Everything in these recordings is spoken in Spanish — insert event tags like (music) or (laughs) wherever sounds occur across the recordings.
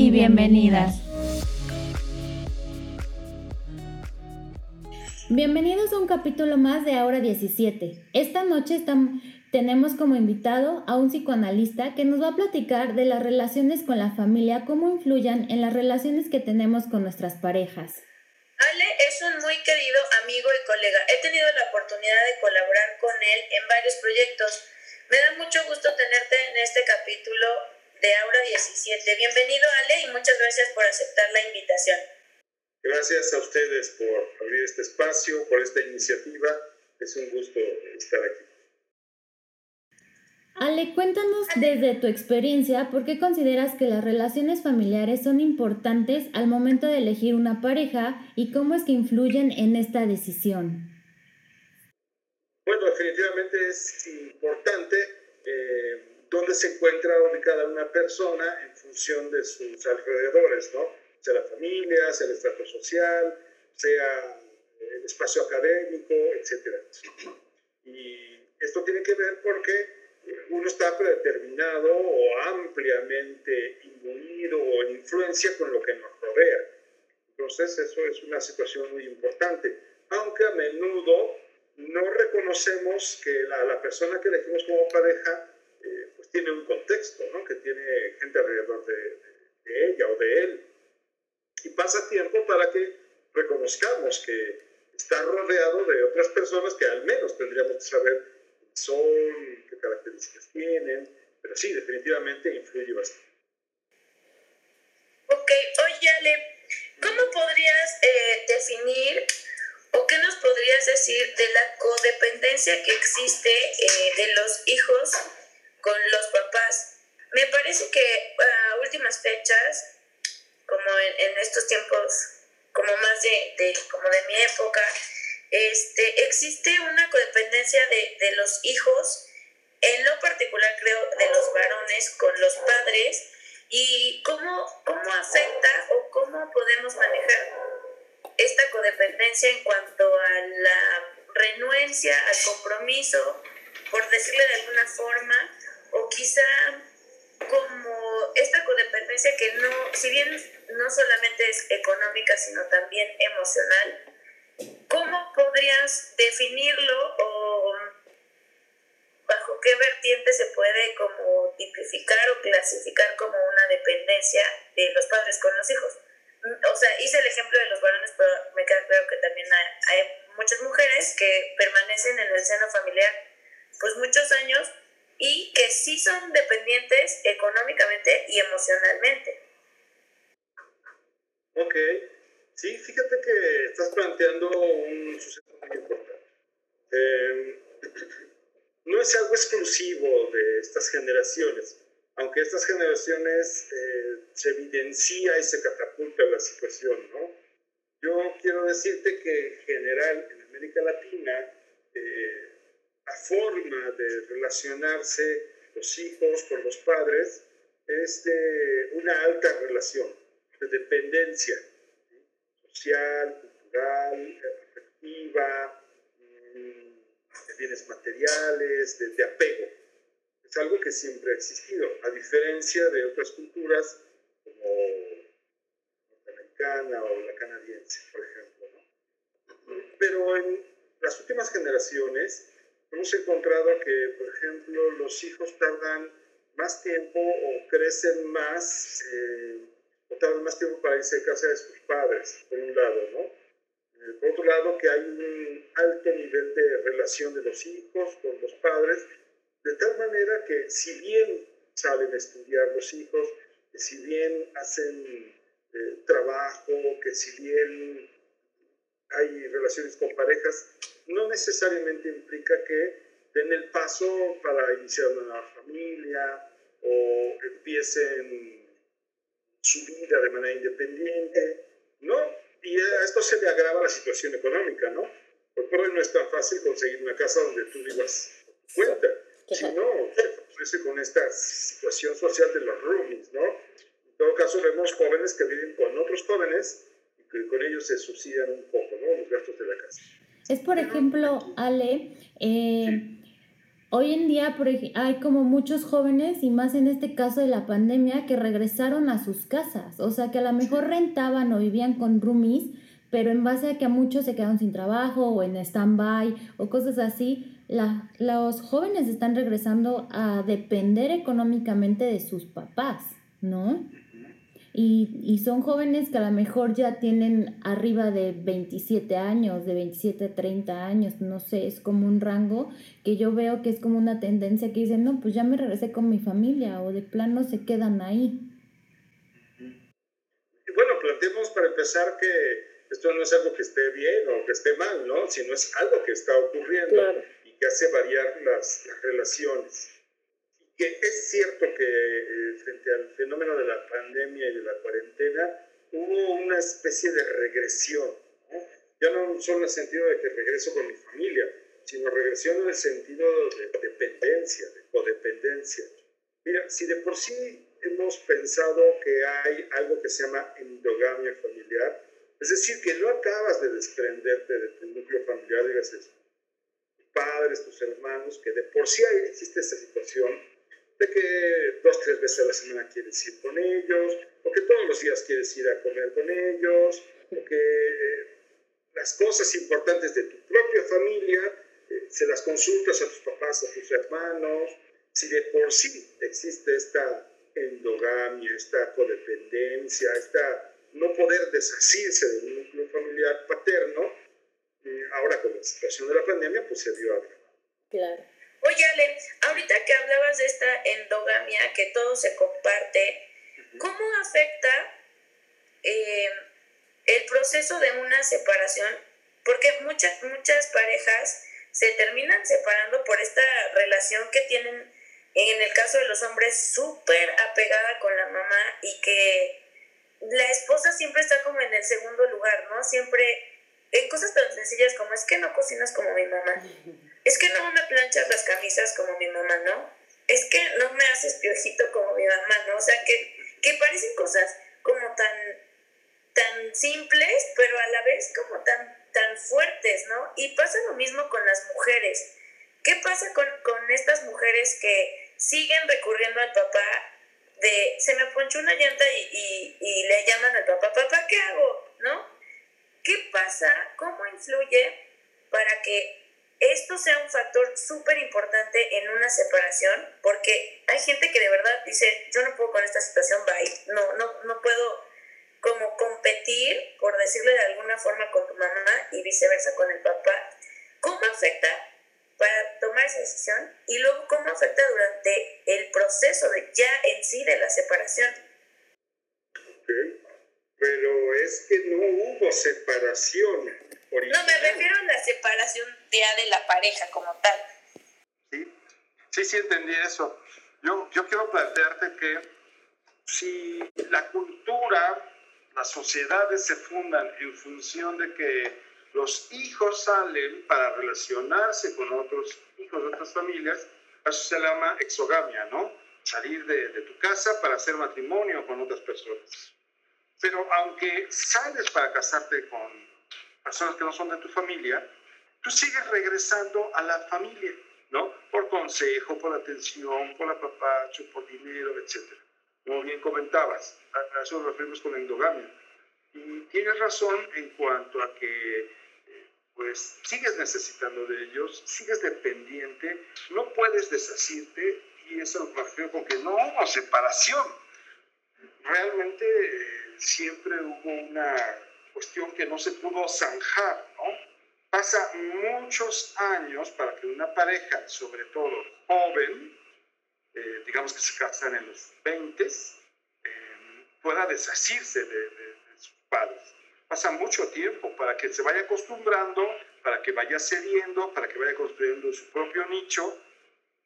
y bienvenidas. Bienvenidos a un capítulo más de Ahora 17. Esta noche estamos, tenemos como invitado a un psicoanalista que nos va a platicar de las relaciones con la familia, cómo influyan en las relaciones que tenemos con nuestras parejas. Ale es un muy querido amigo y colega. He tenido la oportunidad de colaborar con él en varios proyectos. Me da mucho gusto tenerte en este capítulo de Aura 17. Bienvenido Ale y muchas gracias por aceptar la invitación. Gracias a ustedes por abrir este espacio, por esta iniciativa. Es un gusto estar aquí. Ale, cuéntanos desde tu experiencia por qué consideras que las relaciones familiares son importantes al momento de elegir una pareja y cómo es que influyen en esta decisión. Bueno, definitivamente es importante eh, dónde se encuentra ubicada una persona en función de sus alrededores, ¿no? Sea la familia, sea el estrato social, sea el espacio académico, etc. Y esto tiene que ver porque uno está predeterminado o ampliamente imbuido o en influencia con lo que nos rodea. Entonces eso es una situación muy importante, aunque a menudo no reconocemos que la, la persona que elegimos como pareja tiene un contexto, ¿no? que tiene gente alrededor de, de ella o de él. Y pasa tiempo para que reconozcamos que está rodeado de otras personas que al menos tendríamos que saber son, qué características tienen, pero sí, definitivamente influye bastante. Ok, oye Ale, ¿cómo podrías eh, definir o qué nos podrías decir de la codependencia que existe eh, de los hijos con los papás? Me parece que a últimas fechas, como en, estos tiempos, como más de, de, como de mi época, este, existe una codependencia de, de los hijos, en lo particular creo de los varones con los padres, y cómo, cómo afecta o cómo podemos manejar esta codependencia en cuanto a la renuencia al compromiso, por decirle de alguna forma, o quizá como esta codependencia que no, si bien no solamente es económica, sino también emocional, ¿Cómo podrías definirlo o bajo qué vertiente se puede como tipificar o clasificar como una dependencia de los padres con los hijos? O sea, hice el ejemplo de los varones, pero me queda claro que también hay, muchas mujeres que permanecen en el seno familiar pues muchos años y que sí son dependientes económicamente y emocionalmente. Ok. Sí, fíjate que estás planteando un suceso muy importante. Em, (clears throat) no es algo exclusivo de estas generaciones, aunque estas generaciones eh, se evidencia y se catapulta la situación, ¿no? Yo quiero decirte que en general en América Latina eh, la forma de relacionarse los hijos con los padres es de una alta relación, de dependencia social, cultural, afectiva, de bienes materiales, de, apego. Es algo que siempre ha existido, a diferencia de otras culturas como norteamericana o la canadiense, por ejemplo. Pero en las últimas generaciones hemos encontrado que, por ejemplo, los hijos tardan más tiempo o crecen más eh, tardan más tiempo para irse a casa de sus padres, por un lado, ¿no? Eh, por otro lado, que hay un alto nivel de relación de los hijos con los padres, de tal manera que si bien salen a estudiar los hijos, que si bien hacen eh, trabajo, que si bien hay relaciones con parejas, no necesariamente implica que den el paso para iniciar una familia o empiecen su vida de manera independiente, ¿no? Y a esto se le agrava la situación económica, ¿no? Porque por hoy no es tan fácil conseguir una casa donde tú vivas cuenta, si no, se favorece con esta situación social de los roomies, ¿no? En todo caso, vemos jóvenes que viven con otros jóvenes que con ellos se subsidian un poco, ¿no? Los gastos de la casa. Es, por ejemplo, Ale, eh, Hoy en día hay como muchos jóvenes, y más en este caso de la pandemia, que regresaron a sus casas. O sea, que a lo mejor rentaban o vivían con roomies, pero en base a que a muchos se quedaron sin trabajo o en stand-by o cosas así, la, los jóvenes están regresando a depender económicamente de sus papás, ¿no? Y, y, son jóvenes que a lo mejor ya tienen arriba de 27 años, de 27 a 30 años, no sé, es como un rango que yo veo que es como una tendencia que dicen, no, pues ya me regresé con mi familia o de plano se quedan ahí. Y bueno, planteemos para empezar que esto no es algo que esté bien o que esté mal, ¿no? Sino es algo que está ocurriendo y que hace variar las, las relaciones que es cierto que eh, frente fenómeno de la pandemia y de la cuarentena hubo una especie de regresión, ya no solo en el sentido de que regreso con mi familia, sino regresión en el sentido de dependencia, de codependencia. Mira, si de por sí hemos pensado que hay algo que se llama endogamia familiar, es decir, que no acabas de desprenderte de tu núcleo familiar, digas tus padres, tus hermanos, que de por sí existe esta situación, de que dos, tres veces a la semana quieres ir con ellos, o que todos los días quieres ir a comer con ellos, o que eh, las cosas importantes de tu propia familia eh, se las consultas a tus papás, a tus hermanos, si de por sí existe esta endogamia, esta codependencia, esta no poder deshacerse del núcleo familiar paterno, eh, ahora con la situación de la pandemia, pues se dio agravado. Claro. Oye, Ale, ahorita que hablabas de esta endogamia, que todo se comparte, ¿cómo afecta eh, el proceso de una separación? Porque muchas, muchas parejas se terminan separando por esta relación que tienen, en el caso de los hombres, súper apegada con la mamá y que la esposa siempre está como en el segundo lugar, ¿no? Siempre en cosas tan sencillas como es que no cocinas como mi mamá (laughs) es que no me planchas las camisas como mi mamá, ¿no? Es que no me haces piojito como mi mamá, ¿no? O sea, que, que parecen cosas como tan, tan simples, pero a la vez como tan, tan fuertes, ¿no? Y pasa lo mismo con las mujeres. ¿Qué pasa con, con estas mujeres que siguen recurriendo al papá de se me ponchó una llanta y, y, y le llaman al papá, papá, ¿qué hago? ¿No? ¿Qué pasa? ¿Cómo influye para que esto sea un factor súper importante en una separación, porque hay gente que de verdad dice, yo no puedo con esta situación, bye, no, no, no puedo como competir, por decirle de alguna forma, con tu mamá y viceversa con el papá. ¿Cómo afecta para tomar esa decisión? Y luego, ¿cómo afecta durante el proceso de ya en sí de la separación? Pero es que no hubo separación no, me refiero a la separación ya de la pareja como tal. Sí, sí, sí entendí eso. Yo, yo quiero plantearte que si la cultura, las sociedades se fundan en función de que los hijos salen para relacionarse con otros hijos de otras familias, eso se llama exogamia, ¿no? Salir de, de tu casa para hacer matrimonio con otras personas. Pero aunque sales para casarte con personas que no son de tu familia, tú sigues regresando a la familia, ¿no? Por consejo, por atención, por apapacho, por dinero, etc. Como bien comentabas, a eso nos referimos con endogamia. Y tienes razón en cuanto a que eh, pues sigues necesitando de ellos, sigues dependiente, no puedes deshacirte y eso me refiero con que no hubo separación. Realmente eh, siempre hubo una cuestión que no se pudo zanjar, ¿no? Pasa muchos años para que una pareja, sobre todo joven, eh, digamos que se casan en los 20, eh, pueda deshacerse de, sus padres. Pasa mucho tiempo para que se vaya acostumbrando, para que vaya cediendo, para que vaya construyendo su propio nicho,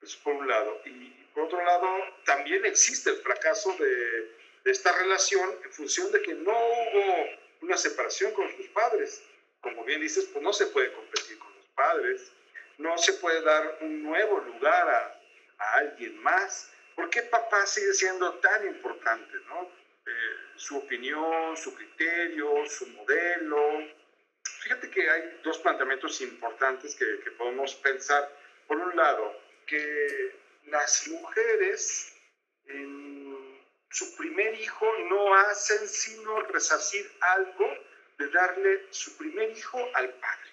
eso por un lado. Y por otro lado, también existe el fracaso de de esta relación en función de que no hubo una separación con sus padres. Como bien dices, pues no se puede competir con los padres, no se puede dar un nuevo lugar a, a alguien más. ¿Por qué papá sigue siendo tan importante? ¿no? Eh, su opinión, su criterio, su modelo. Fíjate que hay dos planteamientos importantes que, que podemos pensar. Por un lado, que las mujeres en su primer hijo no hacen sino resarcir algo de darle su primer hijo al padre.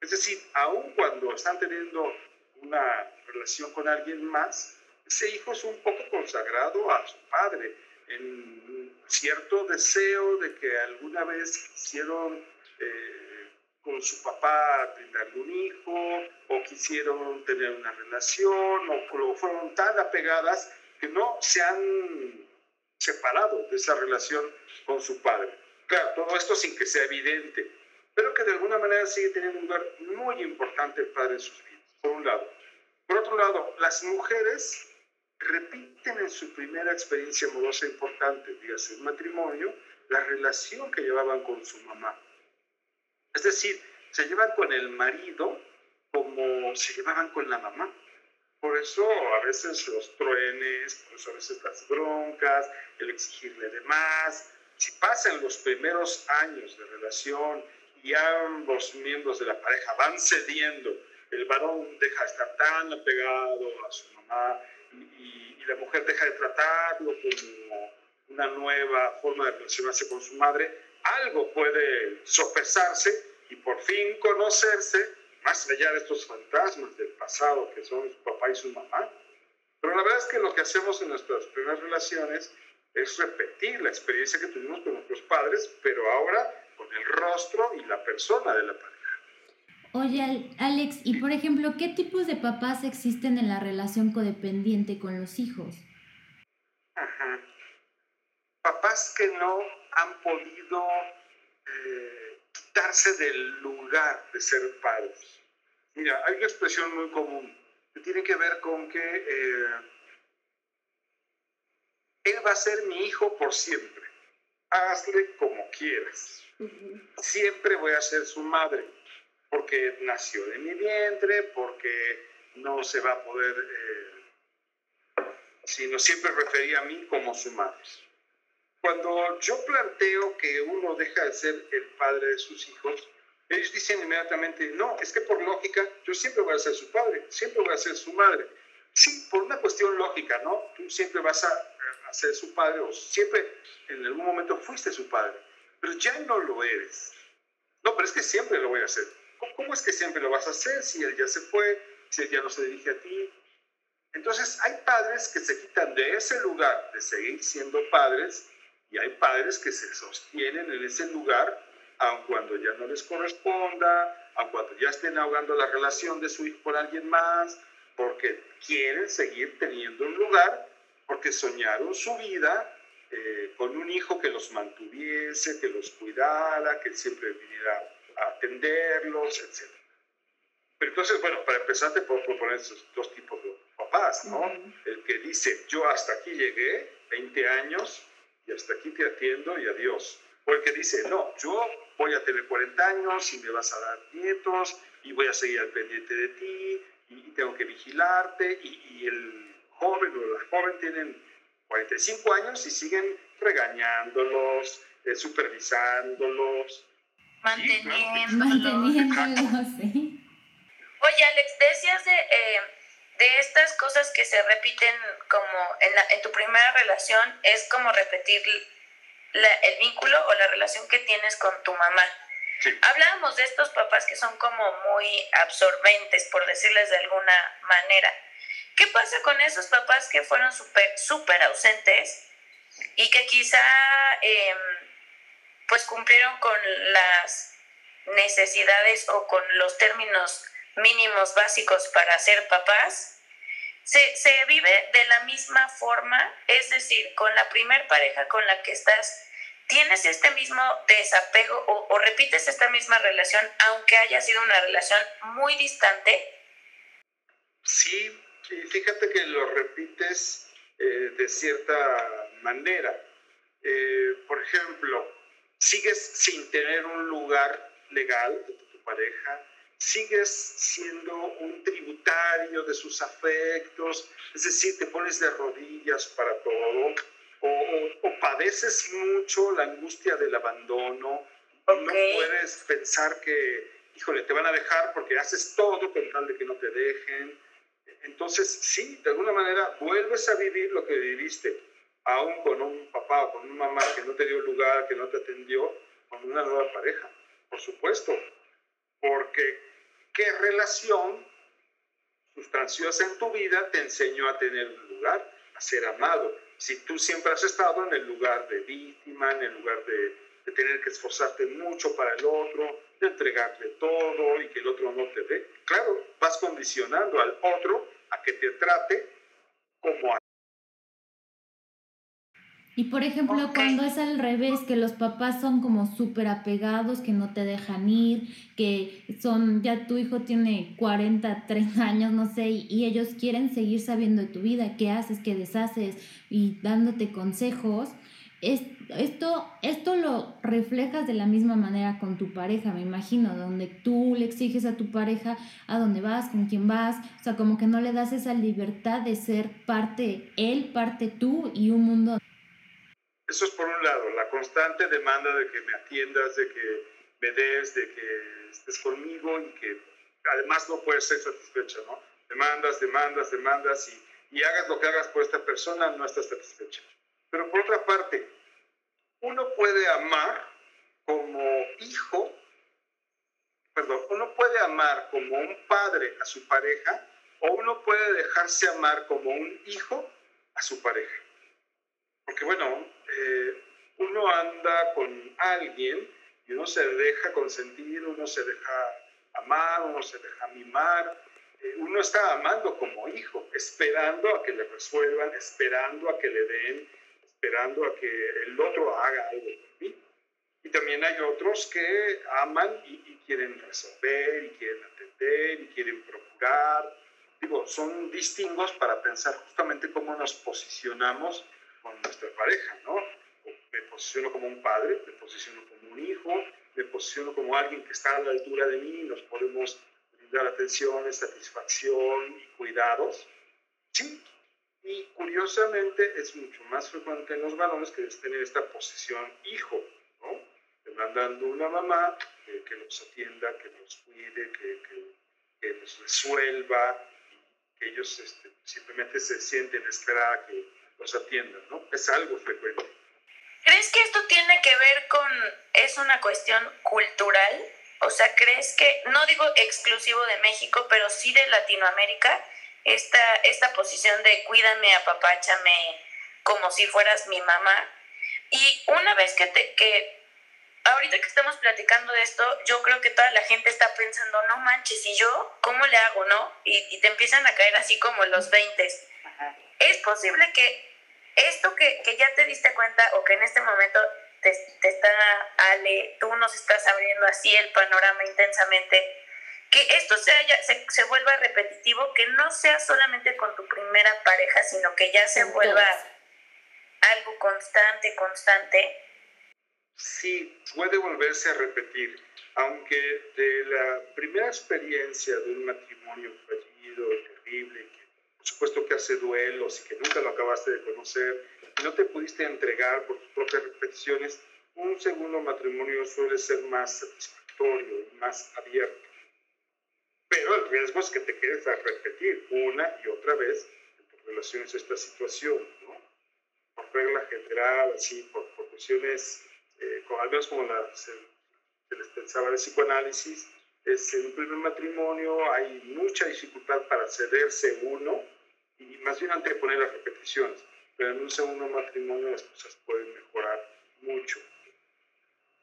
Es decir, aun cuando están teniendo una relación con alguien más, ese hijo es un poco consagrado a su padre, en cierto deseo de que alguna vez quisieron eh, con su papá brindarle un hijo, o quisieron tener una relación, o, fueron tan apegadas que no se han separado de esa relación con su padre. Claro, todo esto sin que sea evidente, pero que de alguna manera sigue teniendo un lugar muy importante el padre en sus vidas, por un lado. Por otro lado, las mujeres repiten en su primera experiencia amorosa importante, dígase un matrimonio, la relación que llevaban con su mamá. Es decir, se llevan con el marido como se llevaban con la mamá. Por eso a veces los truenes, por eso a veces las broncas, el exigirle de más. Si pasan los primeros años de relación y ambos miembros de la pareja van cediendo, el varón deja de estar tan apegado a su mamá y, la mujer deja de tratarlo como una nueva forma de relacionarse con su madre, algo puede sopesarse y por fin conocerse más allá de estos fantasmas del pasado que son su papá y su mamá. Pero la verdad es que lo que hacemos en nuestras primeras relaciones es repetir la experiencia que tuvimos con nuestros padres, pero ahora con el rostro y la persona de la pareja. Oye, Alex, y por ejemplo, ¿qué tipos de papás existen en la relación codependiente con los hijos? Ajá. Papás que no han podido eh, quitarse del lugar de ser padres. Mira, hay una expresión muy común que tiene que ver con que eh, él va a ser mi hijo por siempre. Hazle como quieras. Siempre voy a ser su madre porque nació de mi vientre, porque no se va a poder, eh, sino siempre refería a mí como su madre. Cuando yo planteo que uno deja de ser el padre de sus hijos, ellos dicen inmediatamente, no, es que por lógica yo siempre voy a ser su padre, siempre voy a ser su madre. Sí, por una cuestión lógica, ¿no? Tú siempre vas a, a ser su padre o siempre en algún momento fuiste su padre, pero ya no lo eres. No, pero es que siempre lo voy a hacer. ¿Cómo es que siempre lo vas a hacer si él ya se fue, si él ya no se dirige a ti? Entonces hay padres que se quitan de ese lugar de seguir siendo padres y hay padres que se sostienen en ese lugar aun cuando ya no les corresponda, aun cuando ya estén ahogando la relación de su hijo con alguien más, porque quieren seguir teniendo un lugar, porque soñaron su vida eh, con un hijo que los mantuviese, que los cuidara, que siempre viniera atenderlos, etc. Pero entonces, bueno, para empezar te puedo proponer esos dos tipos de papás, ¿no? El que dice, yo hasta aquí llegué, 20 años, y hasta aquí te atiendo y adiós. O el que dice, no, yo voy a tener 40 años y me vas a dar nietos y voy a seguir al pendiente de ti y, tengo que vigilarte y, el joven o la joven tienen 45 años y siguen regañándolos, eh, supervisándolos, Manteniéndolo. sí. Oye, Alex, decías de, eh, de estas cosas que se repiten como en, en tu primera relación, es como repetir el vínculo o la relación que tienes con tu mamá. Hablábamos de estos papás que son como muy absorbentes, por decirles de alguna manera. ¿Qué pasa con esos papás que fueron súper, súper ausentes y que quizá... Eh, pues cumplieron con las necesidades o con los términos mínimos básicos para ser papás, se, se, vive de la misma forma, es decir, con la primer pareja con la que estás, tienes este mismo desapego o, o repites esta misma relación, aunque haya sido una relación muy distante. Sí, fíjate que lo repites eh, de cierta manera Eh, por ejemplo, sigues sin tener un lugar legal de tu pareja, sigues siendo un tributario de sus afectos, es decir, te pones de rodillas para todo, o, padeces mucho la angustia del abandono, no puedes pensar que, híjole, te van a dejar porque haces todo con tal de que no te dejen. Entonces, sí, de alguna manera vuelves a vivir lo que viviste, aún con un papá o con una mamá que no te dio lugar, que no te atendió, con una nueva pareja, por supuesto. Porque qué relación sustanciosa en tu vida te enseñó a tener un lugar, a ser amado. Si tú siempre has estado en el lugar de víctima, en el lugar de, tener que esforzarte mucho para el otro, de entregarle todo y que el otro no te dé, claro, vas condicionando al otro a que te trate como a y por ejemplo, cuando es al revés, que los papás son como súper apegados, que no te dejan ir, que son, ya tu hijo tiene 40, 30 años, no sé, y, ellos quieren seguir sabiendo de tu vida, qué haces, qué deshaces, y dándote consejos, es, esto, esto lo reflejas de la misma manera con tu pareja, me imagino, donde tú le exiges a tu pareja a dónde vas, con quién vas, o sea, como que no le das esa libertad de ser parte él, parte tú y un mundo eso es por un lado, la constante demanda de que me atiendas, de que me des, de que estés conmigo y que además no puedes ser satisfecha, ¿no? Demandas, demandas, demandas y, y hagas lo que hagas por esta persona, no estás satisfecha. Pero por otra parte, uno puede amar como hijo, perdón, uno puede amar como un padre a su pareja o uno puede dejarse amar como un hijo a su pareja. Porque bueno, eh, uno anda con alguien y uno se deja consentir, uno se deja amar, uno se deja mimar, eh, uno está amando como hijo, esperando a que le resuelvan, esperando a que le den, esperando a que el otro haga algo por mí. Y también hay otros que aman y, y quieren resolver, y quieren atender, y quieren procurar. Digo, son distingos para pensar justamente cómo nos posicionamos con nuestra pareja, ¿no? Me posiciono como un padre, me posiciono como un hijo, me posiciono como alguien que está a la altura de mí, nos podemos brindar atención, satisfacción y cuidados. Sí, y curiosamente es mucho más frecuente en los varones que tener esta posición hijo, ¿no? Demandando una mamá que, los atienda, que los cuide, que, que, los resuelva, que ellos este, simplemente se sienten esperar a que los atiendan, ¿no? Es algo frecuente. ¿Crees que esto tiene que ver con, es una cuestión cultural? O sea, ¿crees que, no digo exclusivo de México, pero sí de Latinoamérica, esta, esta posición de cuídame, apapáchame como si fueras mi mamá? Y una vez que te, que ahorita que estamos platicando de esto, yo creo que toda la gente está pensando, no manches, ¿y yo cómo le hago, no? Y, y te empiezan a caer así como los 20. Es posible que esto que, que, ya te diste cuenta o que en este momento te, te, está, Ale, tú nos estás abriendo así el panorama intensamente, que esto se, haya, se, se, vuelva repetitivo, que no sea solamente con tu primera pareja, sino que ya se vuelva algo constante, constante. Sí, puede volverse a repetir, aunque de la primera experiencia de un matrimonio fallido, terrible, por supuesto que hace duelos y que nunca lo acabaste de conocer y no te pudiste entregar por tus propias repeticiones, un segundo matrimonio suele ser más satisfactorio y más abierto. Pero el riesgo es que te quedes a repetir una y otra vez en tus relaciones esta situación, ¿no? Por regla general, así, por, por cuestiones, eh, al menos como la, se, se les pensaba el psicoanálisis, es en un primer matrimonio hay mucha dificultad para cederse uno y más bien anteponer las repeticiones, pero en un segundo matrimonio las cosas pueden mejorar mucho.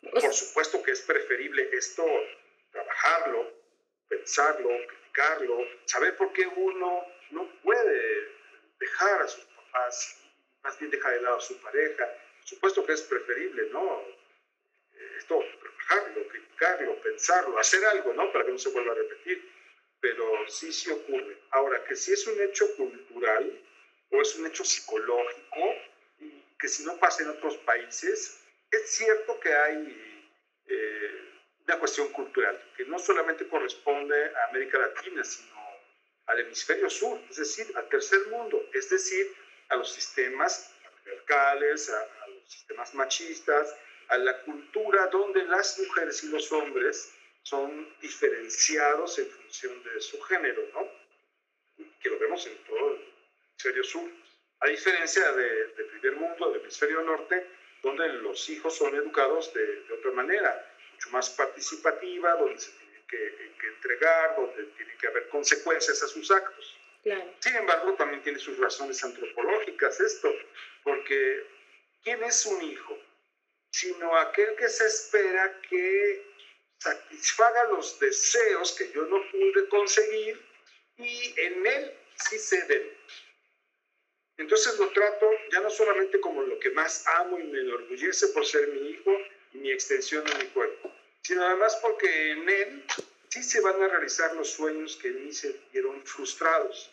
Por supuesto que es preferible esto, trabajarlo, pensarlo, criticarlo, saber por qué uno no puede dejar a sus papás, más bien dejar de lado a su pareja. Por supuesto que es preferible, ¿no? Esto, trabajarlo, criticarlo, pensarlo, hacer algo, ¿no? Para que no se vuelva a repetir. Pero sí, sí ocurre. Ahora, que si es un hecho cultural o es un hecho psicológico, que si no pasa en otros países, es cierto que hay eh, una cuestión cultural, que no solamente corresponde a América Latina, sino al hemisferio sur, es decir, al tercer mundo, es decir, a los sistemas patriarcales, a, a los sistemas machistas, a la cultura donde las mujeres y los hombres son diferenciados en función de su género, ¿no? Que lo vemos en todo el hemisferio sur. A diferencia del primer mundo, del hemisferio norte, donde los hijos son educados de, otra manera, mucho más participativa, donde se tienen que, que, entregar, donde tiene que haber consecuencias a sus actos. Claro. Sin embargo, también tiene sus razones antropológicas esto, porque ¿quién es un hijo? Sino aquel que se espera que satisfaga los deseos que yo no pude conseguir y en él sí se den. Entonces lo trato ya no solamente como lo que más amo y me enorgullece por ser mi hijo y mi extensión de mi cuerpo, sino además porque en él sí se van a realizar los sueños que en mí se vieron frustrados.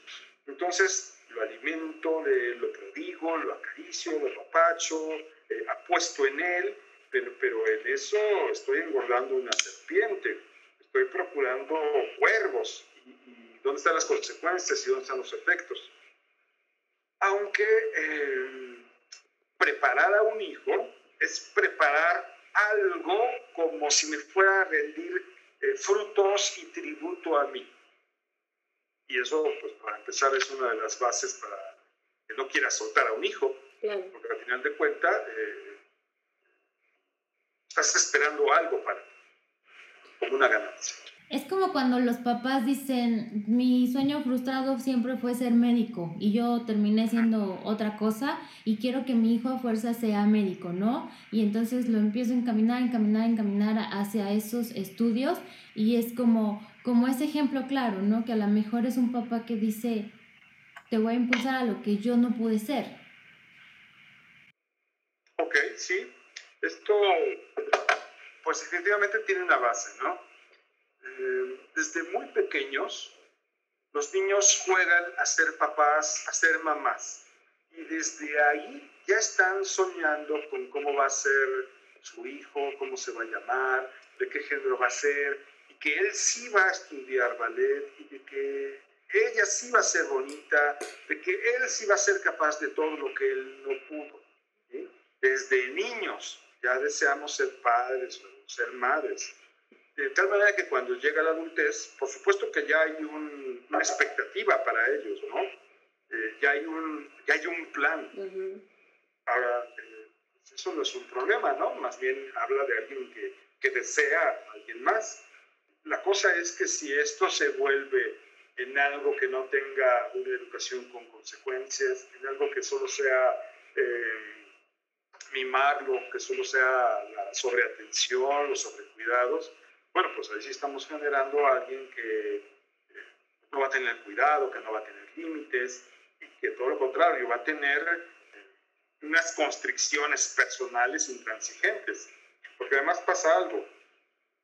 Entonces lo alimento, le, lo prodigo, lo acaricio, lo apapacho, eh, apuesto en él, pero, pero en eso estoy engordando una serpiente, estoy procurando cuervos. ¿Y, y dónde están las consecuencias y dónde están los efectos? aunque eh, preparar a un hijo es preparar algo como si me fuera a rendir eh, frutos y tributo a mí. Y eso, pues para empezar, es una de las bases para que no quiera soltar a un hijo, porque al final de cuentas eh, estás esperando algo para como una ganancia. Es como cuando los papás dicen, mi sueño frustrado siempre fue ser médico y yo terminé siendo otra cosa y quiero que mi hijo a fuerza sea médico, ¿no? Y entonces lo empiezo a encaminar, encaminar, encaminar hacia esos estudios y es como, como ese ejemplo claro, ¿no? Que a lo mejor es un papá que dice, te voy a impulsar a lo que yo no pude ser. Ok, sí. Esto, pues efectivamente tiene una base, ¿no? Eh, desde muy pequeños, los niños juegan a ser papás, a ser mamás. Y desde ahí ya están soñando con cómo va a ser su hijo, cómo se va a llamar, de qué género va a ser, y que él sí va a estudiar ballet, y de que ella sí va a ser bonita, de que él sí va a ser capaz de todo lo que él no pudo. Desde niños ya deseamos ser padres o ser madres de tal manera que cuando llega la adultez, por supuesto que ya hay una expectativa para ellos, ¿no? Eh, ya, hay un, ya hay un plan. Ahora, eh, eso no es un problema, ¿no? Más bien habla de alguien que, que desea a alguien más. La cosa es que si esto se vuelve en algo que no tenga una educación con consecuencias, en algo que solo sea eh, mimarlo, que solo sea la sobreatención, los sobrecuidados, bueno, pues ahí sí estamos generando a alguien que eh, no va a tener cuidado, que no va a tener límites, y que todo lo contrario, va a tener eh, unas constricciones personales intransigentes. Porque además pasa algo,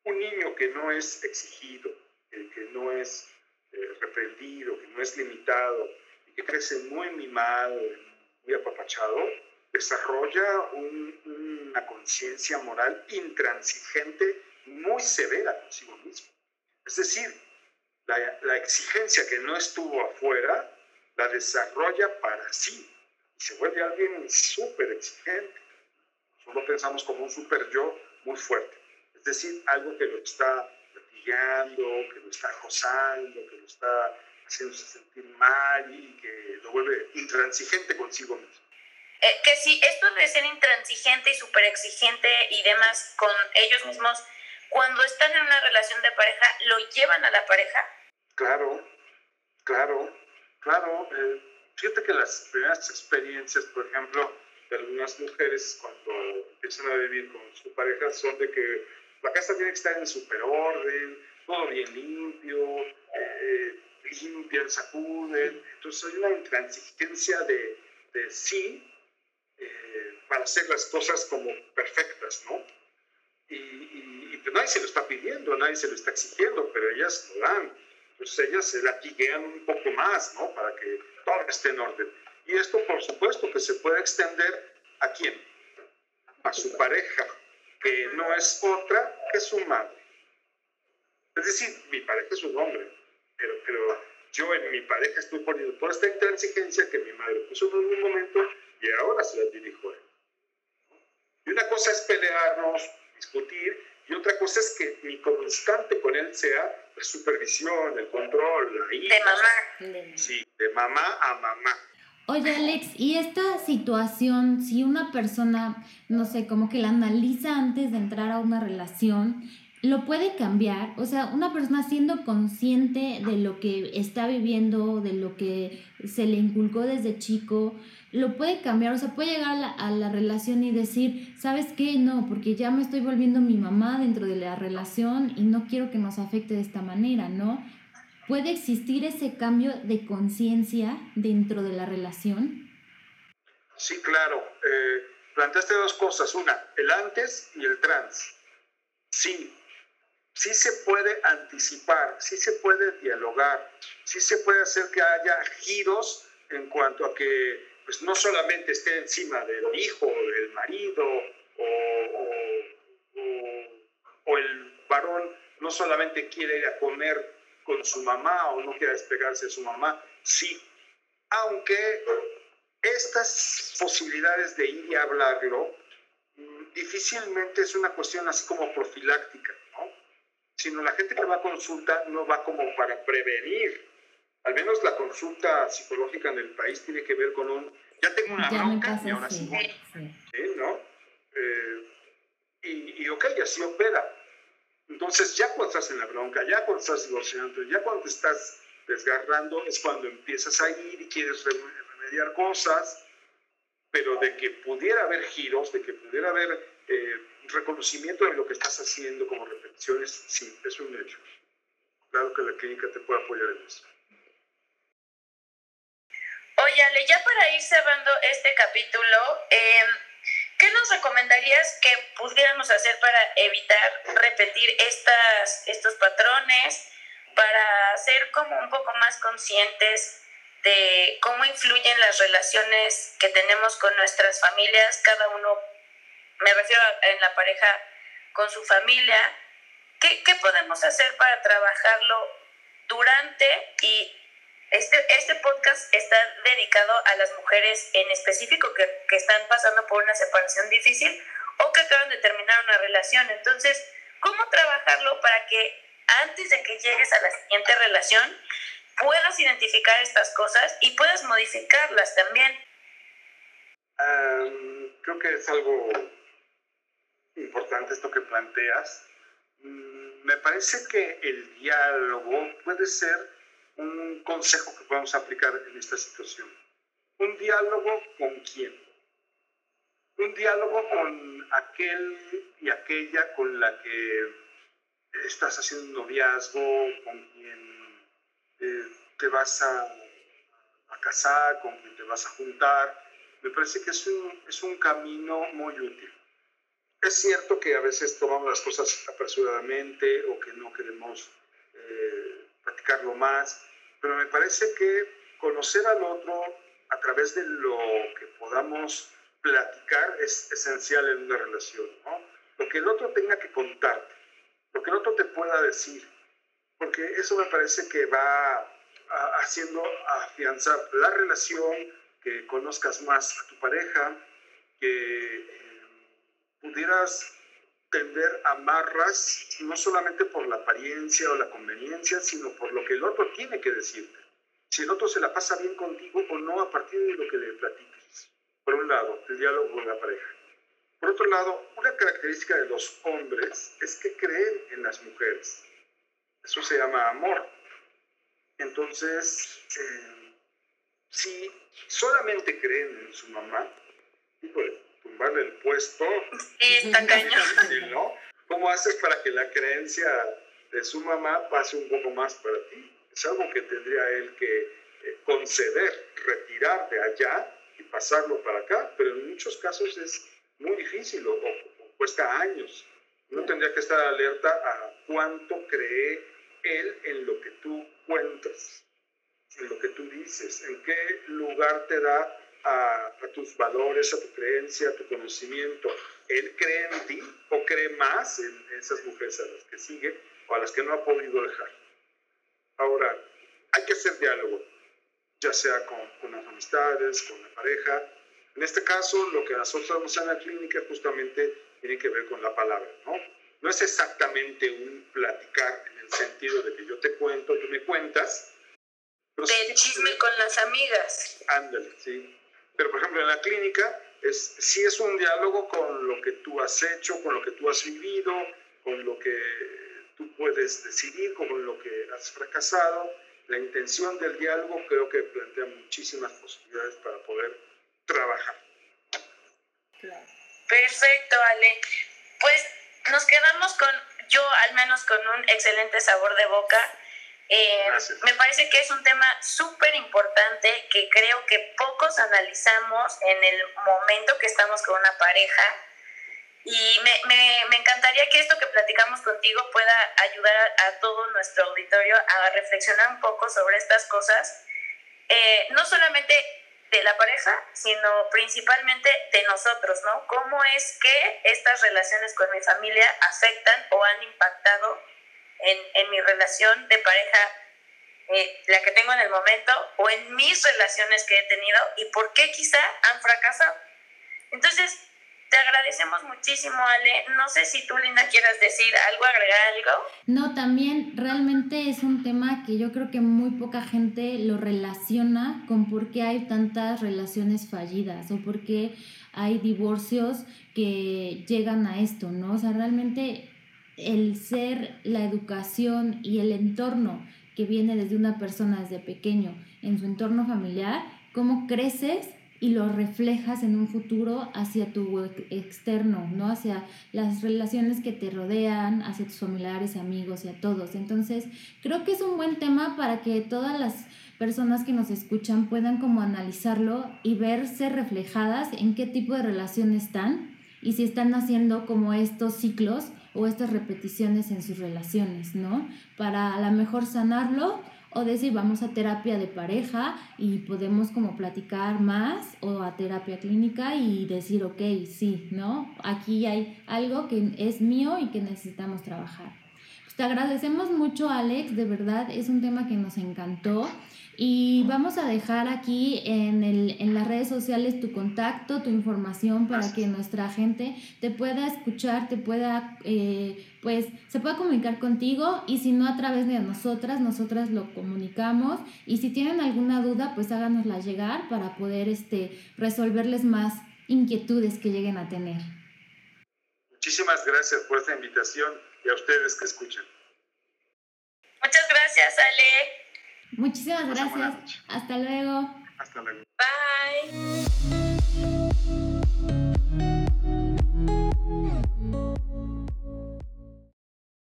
un niño que no es exigido, que no es eh, reprendido, que no es limitado, y que crece muy mimado, muy apapachado, desarrolla una conciencia moral intransigente muy severa consigo mismo. Es decir, la, exigencia que no estuvo afuera, la desarrolla para sí y se vuelve alguien súper exigente. Solo pensamos como un super yo muy fuerte. Es decir, algo que lo está latillando, que lo está acosando, que lo está haciéndose sentir mal y que lo vuelve intransigente consigo mismo. Eh, que si esto de ser intransigente y súper exigente y demás con ellos mismos cuando están en una relación de pareja, ¿lo llevan a la pareja? Claro, claro, claro. Eh, fíjate que las primeras experiencias, por ejemplo, de algunas mujeres cuando empiezan a vivir con su pareja son de que la casa tiene que estar en super orden, todo bien limpio, eh, limpian, sacuden. Entonces hay una intransigencia de, de sí eh, para hacer las cosas como perfectas, ¿no? y, pues nadie se lo está pidiendo, nadie se lo está exigiendo, pero ellas lo dan. Entonces ellas se latiguean un poco más, ¿no? Para que todo esté en orden. Y esto, por supuesto, que se puede extender ¿A quién? A su pareja, que no es otra que su madre. Es decir, mi pareja es un hombre, pero, pero yo en mi pareja estoy poniendo toda esta intransigencia que mi madre puso en un momento y ahora se la dirijo a él. Y una cosa es pelearnos, discutir, y otra cosa es que mi constante con él sea la supervisión, el control, la De mamá. Sí, de mamá a mamá. Oye, Alex, ¿y esta situación, si una persona, no sé, como que la analiza antes de entrar a una relación, lo puede cambiar? O sea, una persona siendo consciente de lo que está viviendo, de lo que se le inculcó desde chico, lo puede cambiar, o sea, puede llegar a la, relación y decir, ¿sabes qué? No, porque ya me estoy volviendo mi mamá dentro de la relación y no quiero que nos afecte de esta manera, ¿no? ¿Puede existir ese cambio de conciencia dentro de la relación? Sí, claro. Eh, planteaste dos cosas. Una, el antes y el trans. Sí, sí se puede anticipar, sí se puede dialogar, sí se puede hacer que haya giros en cuanto a que pues, no solamente esté encima del hijo, del marido o, o, el varón no solamente quiere ir a comer con su mamá o no quiera despegarse de su mamá, sí. Aunque estas posibilidades de ir y hablarlo mm, difícilmente es una cuestión así como profiláctica, ¿no? Sino la gente que va a consulta no va como para prevenir. Al menos la consulta psicológica en el país tiene que ver con un, ya tengo una bronca y ahora sí, sí. ¿no? Eh, y, y ok, así opera entonces, ya cuando estás en la bronca, ya cuando estás divorciando, ya cuando te estás desgarrando, es cuando empiezas a ir y quieres remediar cosas, pero de que pudiera haber giros, de que pudiera haber eh, reconocimiento de lo que estás haciendo como reflexiones, sí, es un hecho. Claro que la clínica te puede apoyar en eso. Oye, Ale, ya para ir cerrando este capítulo, eh, ¿Qué nos recomendarías que pudiéramos hacer para evitar repetir estas, estos patrones, para ser como un poco más conscientes de cómo influyen las relaciones que tenemos con nuestras familias, cada uno, me refiero a, en la pareja con su familia, ¿qué, ¿qué podemos hacer para trabajarlo durante y este, este podcast está dedicado a las mujeres en específico que, que están pasando por una separación difícil o que acaban de terminar una relación. Entonces, ¿cómo trabajarlo para que antes de que llegues a la siguiente relación puedas identificar estas cosas y puedas modificarlas también? creo que es algo importante esto que planteas. Mm, me parece que el diálogo puede ser consejo que podemos aplicar en esta situación. Un diálogo con quién. Un diálogo con aquel y aquella con la que estás haciendo un noviazgo, con quien eh, te vas a, a, casar, con quien te vas a juntar. Me parece que es un, es un camino muy útil. Es cierto que a veces tomamos las cosas apresuradamente o que no queremos eh, practicarlo más, pero me parece que conocer al otro a través de lo que podamos platicar es esencial en una relación, ¿no? Lo que el otro tenga que contarte, lo que el otro te pueda decir, porque eso me parece que va haciendo afianzar la relación, que conozcas más a tu pareja, que eh, pudieras tender amarras no solamente por la apariencia o la conveniencia, sino por lo que el otro tiene que decirte. Si el otro se la pasa bien contigo o no a partir de lo que le platiques. Por un lado, el diálogo con la pareja. Por otro lado, una característica de los hombres es que creen en las mujeres. Eso se llama amor. Entonces, eh, si solamente creen en su mamá, híjole, el puesto. Sí, está cañón. ¿no? ¿Cómo haces para que la creencia de su mamá pase un poco más para ti? Es algo que tendría él que eh, conceder, retirar de allá y pasarlo para acá, pero en muchos casos es muy difícil o, o cuesta años. Uno tendría que estar alerta a cuánto cree él en lo que tú cuentas, en lo que tú dices, en qué lugar te da a, tus valores, a tu creencia, a tu conocimiento. Él cree en ti o cree más en esas mujeres a las que sigue o a las que no ha podido dejar. Ahora, hay que hacer diálogo, ya sea con, con las amistades, con la pareja. En este caso, lo que nosotros hacemos en la clínica justamente tiene que ver con la palabra, ¿no? No es exactamente un platicar en el sentido de que yo te cuento, tú me cuentas. De chisme con las amigas. Ándale, sí. Pero, por ejemplo, en la clínica es, sí es un diálogo con lo que tú has hecho, con lo que tú has vivido, con lo que tú puedes decidir, con lo que has fracasado. La intención del diálogo creo que plantea muchísimas posibilidades para poder trabajar. Perfecto, Ale. Pues nos quedamos con, yo al menos con un excelente sabor de boca eh, me parece que es un tema súper importante que creo que pocos analizamos en el momento que estamos con una pareja. Y me, me, me encantaría que esto que platicamos contigo pueda ayudar a, todo nuestro auditorio a reflexionar un poco sobre estas cosas, eh, no solamente de la pareja, sino principalmente de nosotros, ¿no? ¿Cómo es que estas relaciones con mi familia afectan o han impactado en, en mi relación de pareja, eh, la que tengo en el momento, o en mis relaciones que he tenido y por qué quizá han fracasado. Entonces, te agradecemos muchísimo, Ale. No sé si tú, Linda, quieras decir algo, agregar algo. No, también realmente es un tema que yo creo que muy poca gente lo relaciona con por qué hay tantas relaciones fallidas o por qué hay divorcios que llegan a esto, ¿no? O sea, realmente el ser, la educación y el entorno que viene desde una persona desde pequeño en su entorno familiar, cómo creces y lo reflejas en un futuro hacia tu externo, ¿no? Hacia las relaciones que te rodean, hacia tus familiares, amigos y a todos. Entonces, creo que es un buen tema para que todas las personas que nos escuchan puedan como analizarlo y verse reflejadas en qué tipo de relación están y si están haciendo como estos ciclos o estas repeticiones en sus relaciones, ¿no? Para a lo mejor sanarlo o decir vamos a terapia de pareja y podemos como platicar más o a terapia clínica y decir, ok, sí, ¿no? Aquí hay algo que es mío y que necesitamos trabajar. Pues te agradecemos mucho, Alex, de verdad es un tema que nos encantó. Y vamos a dejar aquí en, el, en las redes sociales tu contacto, tu información para que nuestra gente te pueda escuchar, te pueda, eh, pues, se pueda comunicar contigo y si no a través de nosotras, nosotras lo comunicamos y si tienen alguna duda, pues háganosla llegar para poder este, resolverles más inquietudes que lleguen a tener. Muchísimas gracias por esta invitación y a ustedes que escuchan. Muchas gracias, Ale. Muchísimas gracias. Hasta luego. Hasta luego. Bye.